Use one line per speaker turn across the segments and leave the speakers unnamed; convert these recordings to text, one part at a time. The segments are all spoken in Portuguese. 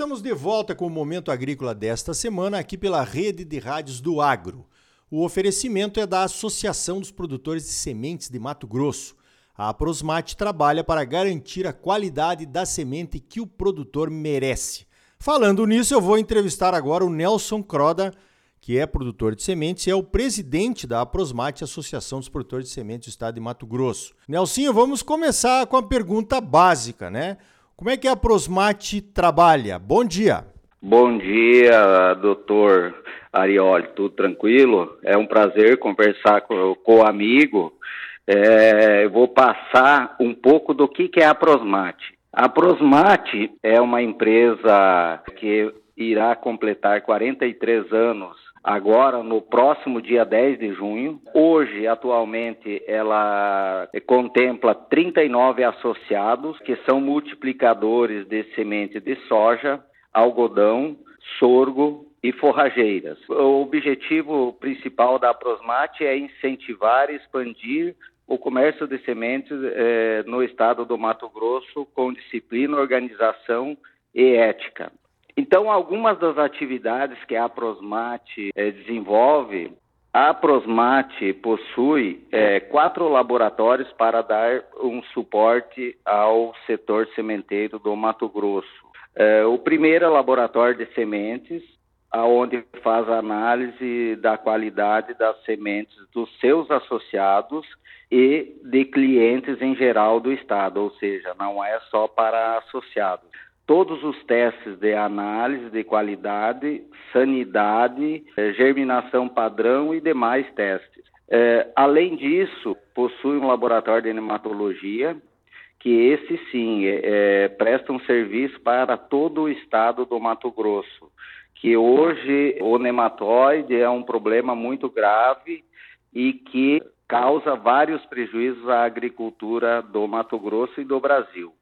estamos de volta com o Momento Agrícola desta semana aqui pela Rede de Rádios do Agro. O oferecimento é da Associação dos Produtores de Sementes de Mato Grosso. A Aprosmate trabalha para garantir a qualidade da semente que o produtor merece. Falando nisso, eu vou entrevistar agora o Nelson Croda, que é produtor de sementes e é o presidente da Aprosmate, Associação dos Produtores de Sementes do Estado de Mato Grosso. Nelsinho, vamos começar com a pergunta básica, né? Como é que a Prosmate trabalha? Bom dia.
Bom dia, doutor Arioli. Tudo tranquilo? É um prazer conversar com, com o amigo. É, eu vou passar um pouco do que, que é a Prosmate. A Prosmate é uma empresa que irá completar 43 anos agora no próximo dia 10 de junho. Hoje, atualmente, ela contempla 39 associados que são multiplicadores de semente de soja, algodão, sorgo e forrageiras. O objetivo principal da Prosmate é incentivar e expandir o comércio de sementes eh, no estado do Mato Grosso com disciplina, organização e ética. Então, algumas das atividades que a Prosmate é, desenvolve, a Prosmate possui é, quatro laboratórios para dar um suporte ao setor sementeiro do Mato Grosso. É, o primeiro é o laboratório de sementes, aonde faz análise da qualidade das sementes dos seus associados e de clientes em geral do estado, ou seja, não é só para associados todos os testes de análise de qualidade, sanidade, eh, germinação padrão e demais testes. É, além disso, possui um laboratório de nematologia, que esse sim é, presta um serviço para todo o estado do Mato Grosso, que hoje o nematóide é um problema muito grave e que causa vários prejuízos à agricultura do Mato Grosso e do Brasil.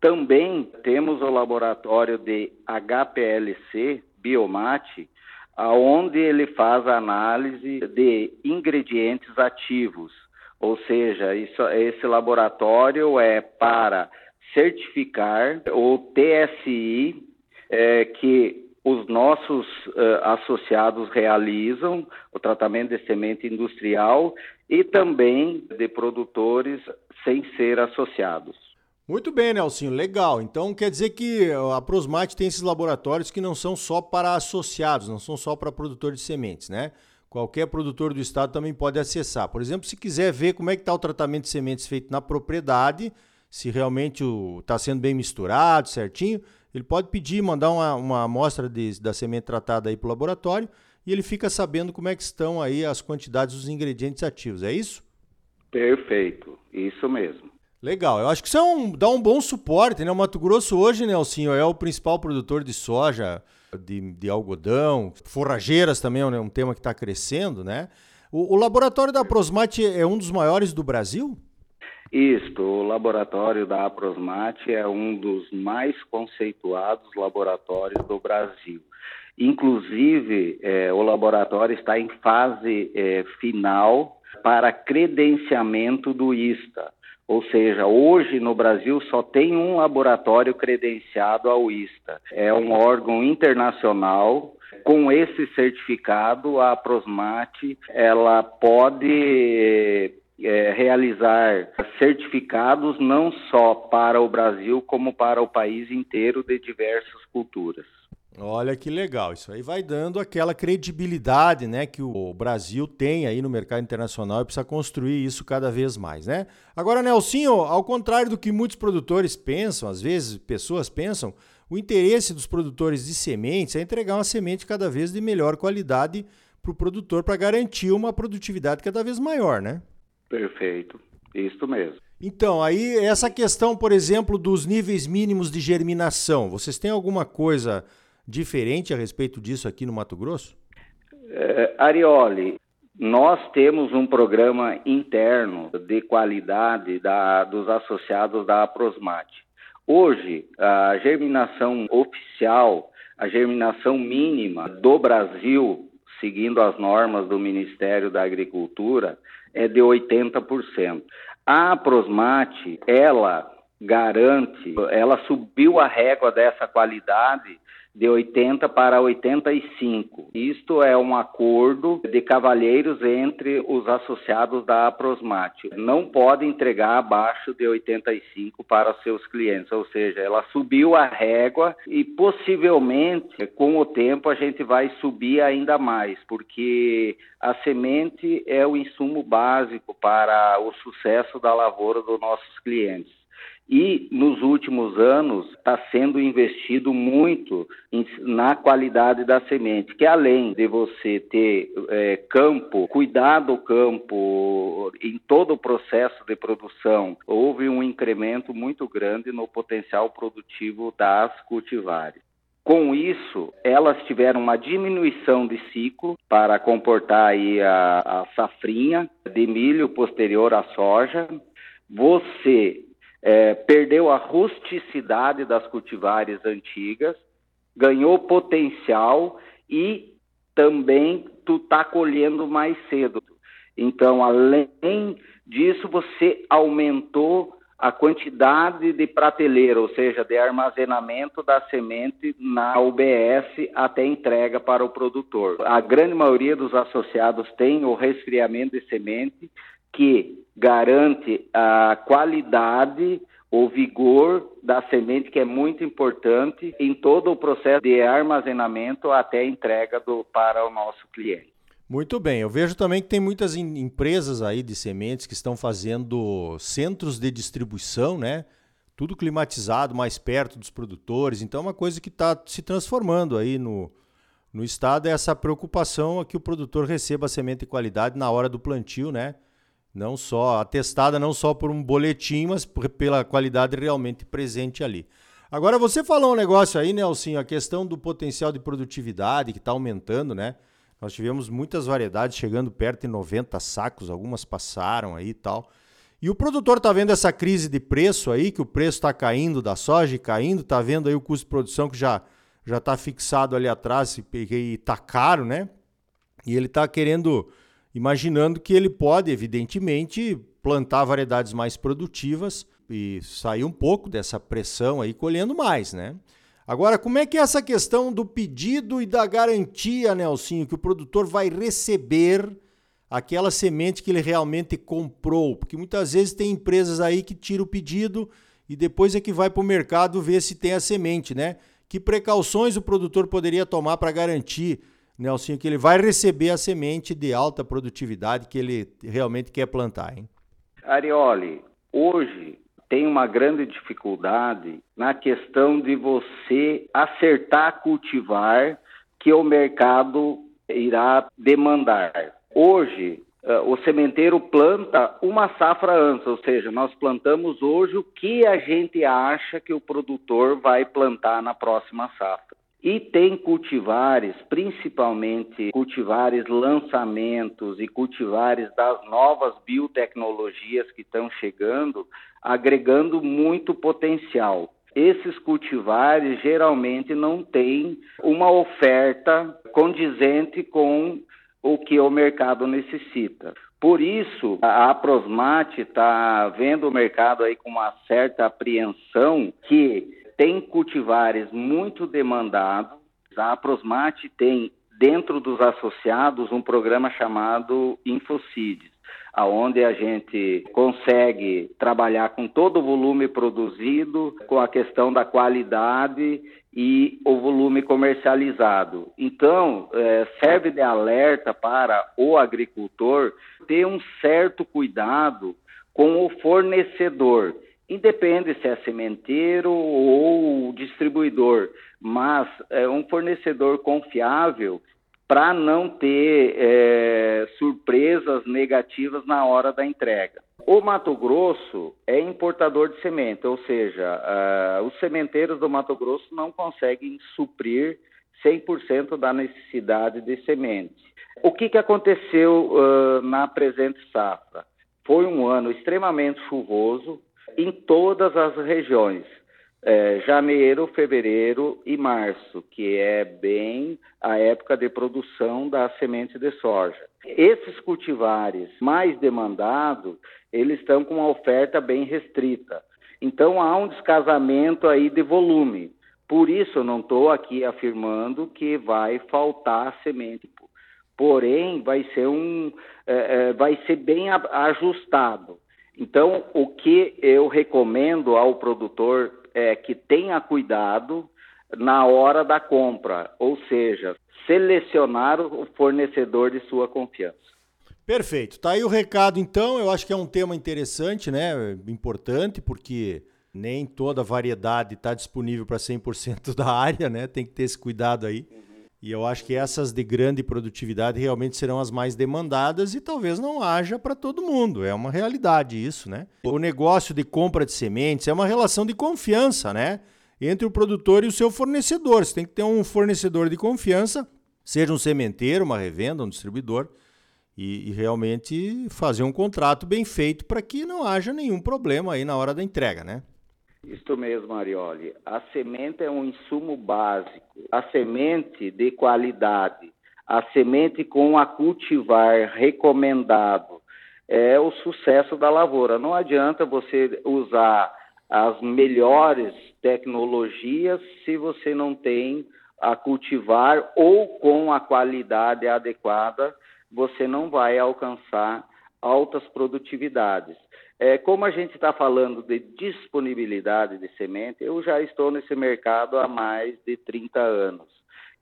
Também temos o laboratório de HPLC, Biomate, aonde ele faz a análise de ingredientes ativos, ou seja, isso, esse laboratório é para certificar o TSI é, que os nossos uh, associados realizam, o tratamento de semente industrial e também de produtores sem ser associados.
Muito bem, Nelsinho, legal. Então quer dizer que a Prosmate tem esses laboratórios que não são só para associados, não são só para produtores de sementes, né? Qualquer produtor do estado também pode acessar. Por exemplo, se quiser ver como é que está o tratamento de sementes feito na propriedade, se realmente está sendo bem misturado, certinho, ele pode pedir, mandar uma, uma amostra de, da semente tratada aí para o laboratório e ele fica sabendo como é que estão aí as quantidades dos ingredientes ativos. É isso?
Perfeito, isso mesmo.
Legal, eu acho que isso é um, dá um bom suporte, né? O Mato Grosso hoje, Nelsinho, é o principal produtor de soja, de, de algodão, forrageiras também é um, um tema que está crescendo, né? O, o, laboratório da Prosmate é um dos maiores do Brasil?
Isto, o laboratório da Aprosmate é um dos mais conceituados laboratórios do Brasil. Inclusive, é, o laboratório está em fase é, final para credenciamento do ISTA. Ou seja, hoje no Brasil só tem um laboratório credenciado ao ISTA. É um órgão internacional. Com esse certificado, a Prosmate ela pode é, realizar certificados não só para o Brasil, como para o país inteiro de diversas culturas.
Olha que legal, isso aí vai dando aquela credibilidade, né, que o Brasil tem aí no mercado internacional e precisa construir isso cada vez mais, né? Agora, Nelsinho, ao contrário do que muitos produtores pensam, às vezes pessoas pensam, o interesse dos produtores de sementes é entregar uma semente cada vez de melhor qualidade para o produtor para garantir uma produtividade cada vez maior, né?
Perfeito, isso mesmo.
Então, aí essa questão, por exemplo, dos níveis mínimos de germinação, vocês têm alguma coisa diferente a respeito disso aqui no Mato Grosso?
É, Arioli, nós temos um programa interno de qualidade da, dos associados da Aprosmate. Hoje, a germinação oficial, a germinação mínima do Brasil, seguindo as normas do Ministério da Agricultura, é de 80%. A Aprosmate, ela garante, ela subiu a régua dessa qualidade de 80 para 85. Isto é um acordo de cavalheiros entre os associados da Aprosmate. Não pode entregar abaixo de 85 para seus clientes, ou seja, ela subiu a régua e possivelmente com o tempo a gente vai subir ainda mais, porque a semente é o insumo básico para o sucesso da lavoura dos nossos clientes. E nos últimos anos está sendo investido muito em, na qualidade da semente, que além de você ter é, campo, cuidar do campo em todo o processo de produção, houve um incremento muito grande no potencial produtivo das cultivares. Com isso, elas tiveram uma diminuição de ciclo para comportar aí a, a safrinha de milho posterior à soja. Você é, perdeu a rusticidade das cultivares antigas, ganhou potencial e também tu está colhendo mais cedo. Então, além disso, você aumentou a quantidade de prateleira, ou seja, de armazenamento da semente na UBS até entrega para o produtor. A grande maioria dos associados tem o resfriamento de semente, que garante a qualidade, o vigor da semente, que é muito importante em todo o processo de armazenamento até a entrega do, para o nosso cliente.
Muito bem, eu vejo também que tem muitas empresas aí de sementes que estão fazendo centros de distribuição, né? Tudo climatizado, mais perto dos produtores. Então, é uma coisa que está se transformando aí no, no estado é essa preocupação a que o produtor receba a semente de qualidade na hora do plantio, né? Não só atestada não só por um boletim, mas pela qualidade realmente presente ali. Agora você falou um negócio aí, Nelson, a questão do potencial de produtividade que está aumentando, né? Nós tivemos muitas variedades chegando perto de 90 sacos, algumas passaram aí e tal. E o produtor está vendo essa crise de preço aí, que o preço está caindo da soja, caindo, está vendo aí o custo de produção que já já está fixado ali atrás e está caro, né? E ele está querendo imaginando que ele pode, evidentemente, plantar variedades mais produtivas e sair um pouco dessa pressão aí, colhendo mais, né? Agora, como é que é essa questão do pedido e da garantia, Nelsinho, que o produtor vai receber aquela semente que ele realmente comprou? Porque muitas vezes tem empresas aí que tiram o pedido e depois é que vai para o mercado ver se tem a semente, né? Que precauções o produtor poderia tomar para garantir Nelsinho, que ele vai receber a semente de alta produtividade que ele realmente quer plantar, hein?
Arioli, hoje tem uma grande dificuldade na questão de você acertar cultivar que o mercado irá demandar. Hoje, eh, o sementeiro planta uma safra antes, ou seja, nós plantamos hoje o que a gente acha que o produtor vai plantar na próxima safra. E tem cultivares, principalmente cultivares lançamentos e cultivares das novas biotecnologias que estão chegando, agregando muito potencial. Esses cultivares geralmente não têm uma oferta condizente com o que o mercado necessita. Por isso, a Prosmate está vendo o mercado aí com uma certa apreensão que tem cultivares muito demandados. A Prosmate tem dentro dos associados um programa chamado Infocides, aonde a gente consegue trabalhar com todo o volume produzido, com a questão da qualidade e o volume comercializado. Então, é, serve de alerta para o agricultor ter um certo cuidado com o fornecedor Independe se é sementeiro ou distribuidor, mas é um fornecedor confiável para não ter é, surpresas negativas na hora da entrega. O Mato Grosso é importador de semente, ou seja, uh, os sementeiros do Mato Grosso não conseguem suprir 100% da necessidade de semente. O que, que aconteceu uh, na presente safra? Foi um ano extremamente chuvoso, em todas as regiões. É, janeiro, fevereiro e março, que é bem a época de produção da semente de soja. Esses cultivares mais demandados, eles estão com uma oferta bem restrita. Então há um descasamento aí de volume. Por isso, eu não estou aqui afirmando que vai faltar semente. Porém, vai ser, um, é, é vai ser bem ajustado. Então, o que eu recomendo ao produtor é que tenha cuidado na hora da compra, ou seja, selecionar o fornecedor de sua confiança.
Perfeito. Tá aí o recado então. Eu acho que é um tema interessante, né? Importante porque nem toda variedade está disponível para 100% da área, né? Tem que ter esse cuidado aí. E eu acho que essas de grande produtividade realmente serão as mais demandadas e talvez não haja para todo mundo. É uma realidade isso, né? O negócio de compra de sementes é uma relação de confiança, né? Entre o produtor e o seu fornecedor. Você tem que ter um fornecedor de confiança, seja um sementeiro, uma revenda, um distribuidor, e, e realmente fazer um contrato bem feito para que não haja nenhum problema aí na hora da entrega, né?
Isso mesmo, Arioli. A semente é um insumo básico. A semente de qualidade, a semente com a cultivar recomendado, é o sucesso da lavoura. Não adianta você usar as melhores tecnologias se você não tem a cultivar ou com a qualidade adequada, você não vai alcançar altas produtividades. É, como a gente está falando de disponibilidade de semente, eu já estou nesse mercado há mais de 30 anos.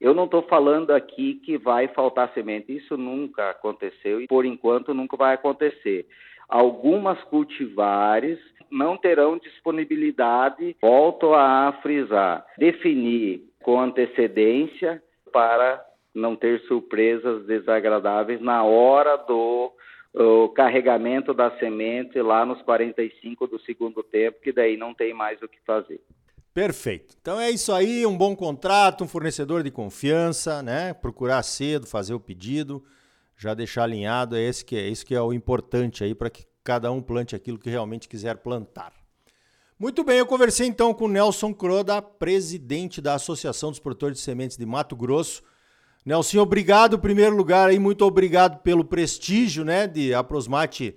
Eu não estou falando aqui que vai faltar semente, isso nunca aconteceu e por enquanto nunca vai acontecer. Algumas cultivares não terão disponibilidade, volto a frisar, definir com antecedência para não ter surpresas desagradáveis na hora do o carregamento da semente lá nos 45 do segundo tempo, que daí não tem mais o que fazer.
Perfeito. Então é isso aí, um bom contrato, um fornecedor de confiança, né? Procurar cedo, fazer o pedido, já deixar alinhado, é esse que é isso que é o importante aí para que cada um plante aquilo que realmente quiser plantar. Muito bem, eu conversei então com Nelson Croda, presidente da Associação dos Produtores de Sementes de Mato Grosso Nelson, obrigado em primeiro lugar aí, muito obrigado pelo prestígio, né, de Prosmate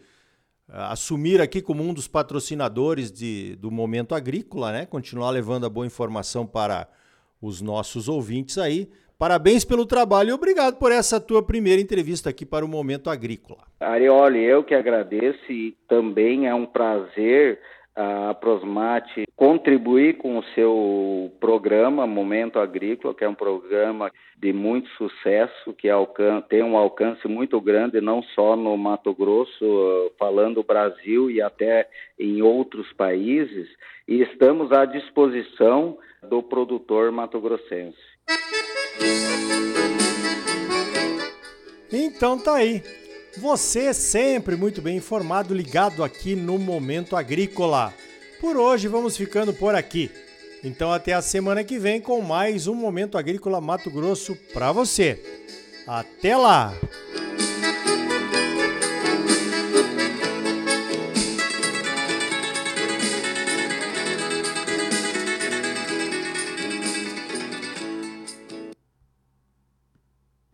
uh, assumir aqui como um dos patrocinadores de, do Momento Agrícola, né, continuar levando a boa informação para os nossos ouvintes aí. Parabéns pelo trabalho e obrigado por essa tua primeira entrevista aqui para o Momento Agrícola.
Arioli, eu que agradeço e também é um prazer a Prosmate contribuir com o seu programa Momento Agrícola, que é um programa de muito sucesso, que tem um alcance muito grande, não só no Mato Grosso, falando Brasil e até em outros países, e estamos à disposição do produtor mato-grossense.
Então tá aí. Você sempre muito bem informado, ligado aqui no Momento Agrícola. Por hoje vamos ficando por aqui. Então até a semana que vem com mais um Momento Agrícola Mato Grosso para você. Até lá!